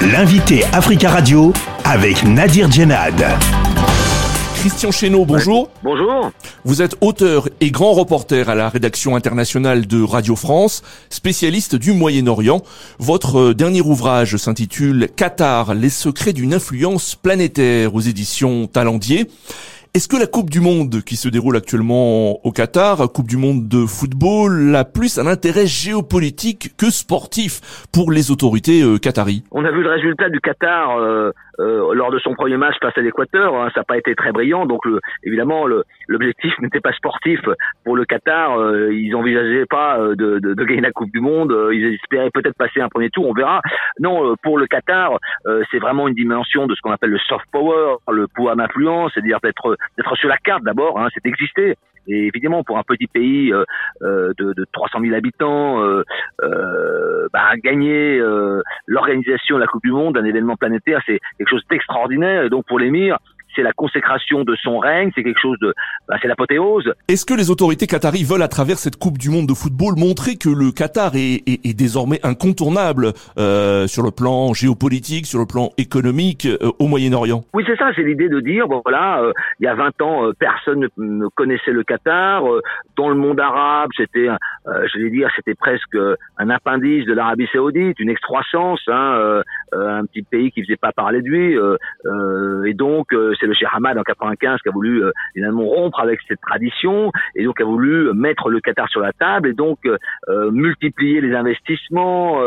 L'invité Africa Radio avec Nadir Djenad. Christian Chesneau, bonjour. Bonjour. Vous êtes auteur et grand reporter à la rédaction internationale de Radio France, spécialiste du Moyen-Orient. Votre dernier ouvrage s'intitule Qatar, les secrets d'une influence planétaire aux éditions Talendier. Est-ce que la Coupe du Monde qui se déroule actuellement au Qatar, Coupe du Monde de football, a plus un intérêt géopolitique que sportif pour les autorités euh, qataries? On a vu le résultat du Qatar euh, euh, lors de son premier match face à l'Équateur. Hein, ça n'a pas été très brillant, donc le, évidemment l'objectif n'était pas sportif pour le Qatar. ils envisageaient pas de, de, de, gagner la Coupe du Monde. ils espéraient peut-être passer un premier tour, on verra. Non, pour le Qatar, c'est vraiment une dimension de ce qu'on appelle le soft power, le pouvoir d'influence, c'est-à-dire d'être d'être sur la carte d'abord, hein, c'est d'exister. Et évidemment, pour un petit pays euh, euh de, de 300 000 habitants, euh, bah, gagner l'organisation de la Coupe du Monde, un événement planétaire, c'est quelque chose d'extraordinaire. Et donc pour l'émir, c'est la consécration de son règne, c'est quelque chose de, bah, c'est l'apothéose. Est-ce que les autorités qataries veulent, à travers cette Coupe du Monde de football, montrer que le Qatar est, est, est désormais incontournable euh, sur le plan géopolitique, sur le plan économique euh, au Moyen-Orient? Oui, c'est ça, c'est l'idée de dire, bon, voilà, euh, il y a 20 ans, euh, personne ne, connaissait le Qatar. dans le monde arabe, c'était, je vais dire, c'était presque un appendice de l'Arabie Saoudite, une excroissance, hein, un petit pays qui faisait pas parler de lui, et donc c'est le Cheikh Hamad en 95 qui a voulu euh, évidemment rompre avec cette tradition et donc a voulu mettre le Qatar sur la table et donc euh, euh, multiplier les investissements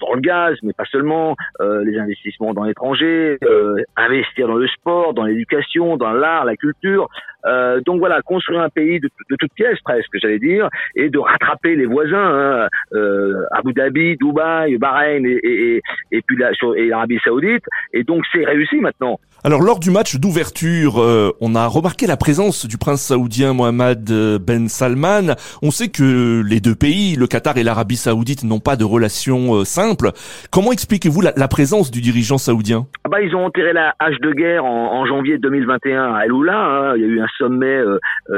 dans le gaz, mais pas seulement, les investissements dans l'étranger, investir dans le sport, dans l'éducation, dans l'art, la culture. Euh, donc voilà, construire un pays de, de toutes pièces presque, j'allais dire, et de rattraper les voisins, hein, euh, Abu Dhabi, Dubaï, Bahreïn et, et, et puis l'Arabie Saoudite. Et donc c'est réussi maintenant. Alors lors du match d'ouverture, euh, on a remarqué la présence du prince saoudien Mohammed euh, Ben Salman. On sait que les deux pays, le Qatar et l'Arabie Saoudite, n'ont pas de relations euh, simples. Comment expliquez-vous la, présence du dirigeant saoudien? Ah bah, Ils ont enterré la hache de guerre en, janvier 2021 à El Oula. Hein. Il y a eu un sommet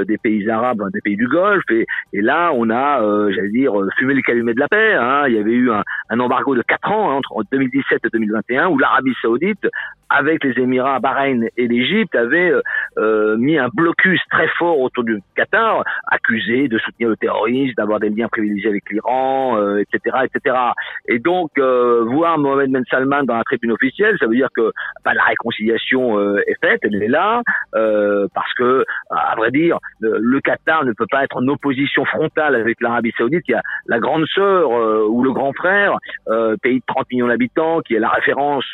des pays arabes, des pays du Golfe, et, là on a, j'allais dire, fumé le calumet de la paix. Hein. Il y avait eu un, embargo de 4 ans hein, entre 2017 et 2021 où l'Arabie Saoudite avec les Émirats, Bahreïn et l'Égypte, avait euh, euh, mis un blocus très fort autour du Qatar, accusé de soutenir le terrorisme, d'avoir des liens privilégiés avec l'Iran, etc., euh, etc. Et donc, voir Mohamed Ben Salman dans la tribune officielle, ça veut dire que bah, la réconciliation est faite, elle est là, parce que, à vrai dire, le Qatar ne peut pas être en opposition frontale avec l'Arabie Saoudite, qui a la grande sœur ou le grand frère, pays de 30 millions d'habitants, qui est la référence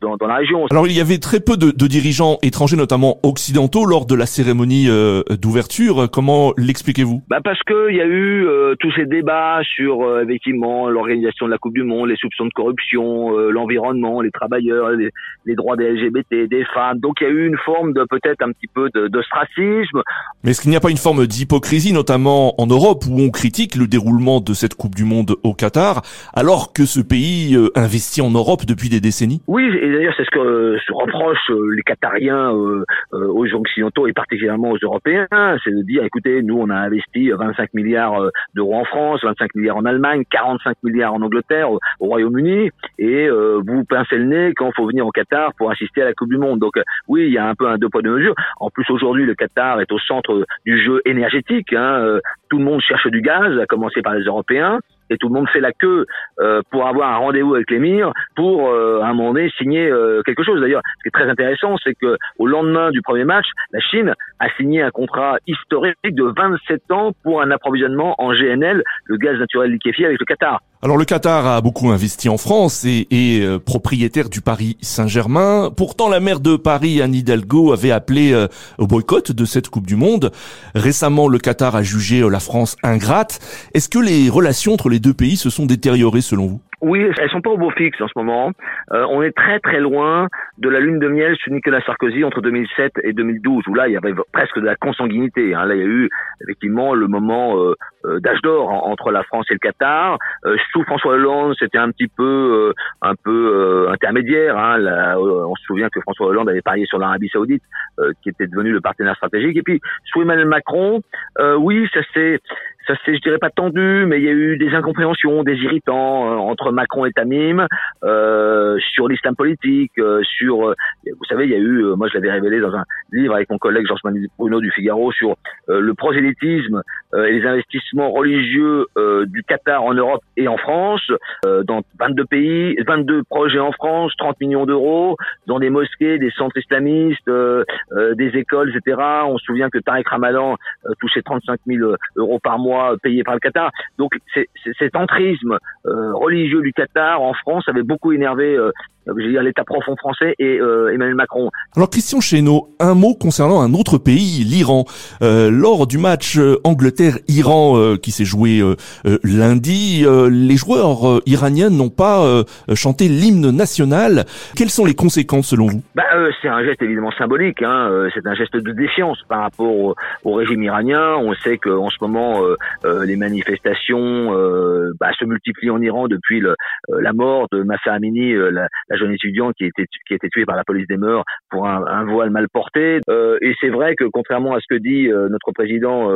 dans, dans la région. Alors il y avait très peu de, de, dirigeants étrangers, notamment occidentaux, lors de la cérémonie euh, d'ouverture. Comment l'expliquez-vous? Bah Parce qu'il y a eu euh, tous ces débats sur euh, effectivement l'organisation de la Coupe du Monde, les soupçons de corruption, l'environnement, les travailleurs, les, droits des LGBT, des femmes. Donc il y a eu une forme de peut-être un petit peu d'ostracisme. Mais est-ce qu'il n'y a pas une forme d'hypocrisie, notamment en Europe, où on critique le déroulement de cette Coupe du Monde au Qatar, alors que ce pays investit en Europe depuis des décennies? Oui, et d'ailleurs c'est ce que euh, se reprochent euh, les Qatariens euh, aux occidentaux et particulièrement aux Européens, c'est de dire écoutez, nous on a investi 25 milliards d'euros en France, 25 milliards en Allemagne, 45 milliards en Angleterre, au, Royaume-Uni, et vous pincez le nez quand il faut venir au Qatar pour assister à la Coupe du Monde. Donc oui, il y a un peu un deux poids deux mesures. En plus aujourd'hui, le Qatar est au centre du jeu énergétique. Hein, tout le monde cherche du gaz, à commencer par les Européens et tout le monde fait la queue euh, pour avoir un rendez-vous avec l'émir pour euh, à un moment donné signer euh, quelque chose. D'ailleurs, ce qui est très intéressant, c'est que au lendemain du premier match, la Chine a signé un contrat historique de 27 ans pour un approvisionnement en GNL, le gaz naturel liquéfié, avec le Qatar. Alors le Qatar a beaucoup investi en France et est euh, propriétaire du Paris Saint-Germain. Pourtant, la maire de Paris, Anne Hidalgo, avait appelé euh, au boycott de cette Coupe du Monde. Récemment, le Qatar a jugé la France ingrate. Est-ce que les relations entre les deux pays se sont détériorées selon vous? Oui, elles sont pas au beau fixe en ce moment. Euh, on est très très loin de la lune de miel sur Nicolas Sarkozy entre 2007 et 2012, où là il y avait presque de la consanguinité. Hein. Là il y a eu effectivement le moment euh, euh d'âge d'or entre la France et le Qatar. Euh, sous François Hollande, c'était un petit peu un peu intermédiaire. Hein. On se souvient que François Hollande avait parié sur l'Arabie Saoudite, qui était devenu le partenaire stratégique. Et puis sous Emmanuel Macron, oui, ça s'est ça c'est, je dirais pas tendu, mais il y a eu des incompréhensions, des irritants euh, entre Macron et Tamim euh, sur l'islam politique, euh, sur, vous savez, il y a eu, moi je l'avais révélé dans un livre avec mon collègue Georges Manuel Bruno du Figaro sur le prosélytisme et les investissements religieux du Qatar en Europe et en France, dans 22 pays, 22 projets en France, 30 millions d'euros, dans des mosquées, des centres islamistes, des écoles, etc. On se souvient que Tariq Ramadan touchait 35 000 euros par mois payé par le Qatar. Donc cet entrisme euh, religieux du Qatar en France avait beaucoup énervé euh, je veux dire l'État profond français et euh, Emmanuel Macron. Alors Christian Chesneau, un mot concernant un autre pays, l'Iran. lors du match Angleterre-Iran qui s'est joué lundi, les joueurs iraniens n'ont pas chanté l'hymne national. Quelles sont les conséquences selon vous? Bah, C'est un geste évidemment symbolique. Hein. C'est un geste de défiance par rapport au, au régime iranien. On sait qu'en ce moment, euh, les manifestations euh, bah, se multiplient en Iran depuis le, euh, la mort de Massa Amini, la, la, jeune étudiante qui a été qui a été tuée par la police des mœurs pour un, un voile mal porté. et c'est vrai que contrairement à ce que dit notre président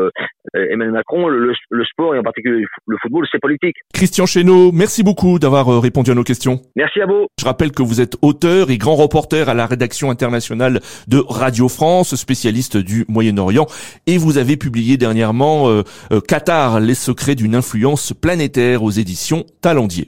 Emmanuel Macron, le, le, sport et en particulier le football, c'est politique. Christian Chesneau, merci beaucoup d'avoir répondu à nos questions. Merci à vous. Je rappelle que vous êtes auteur et grand reporter à la rédaction internationale de Radio France, spécialiste du Moyen-Orient, et vous avez publié dernièrement euh, Qatar les secrets d'une influence planétaire aux éditions Talendier.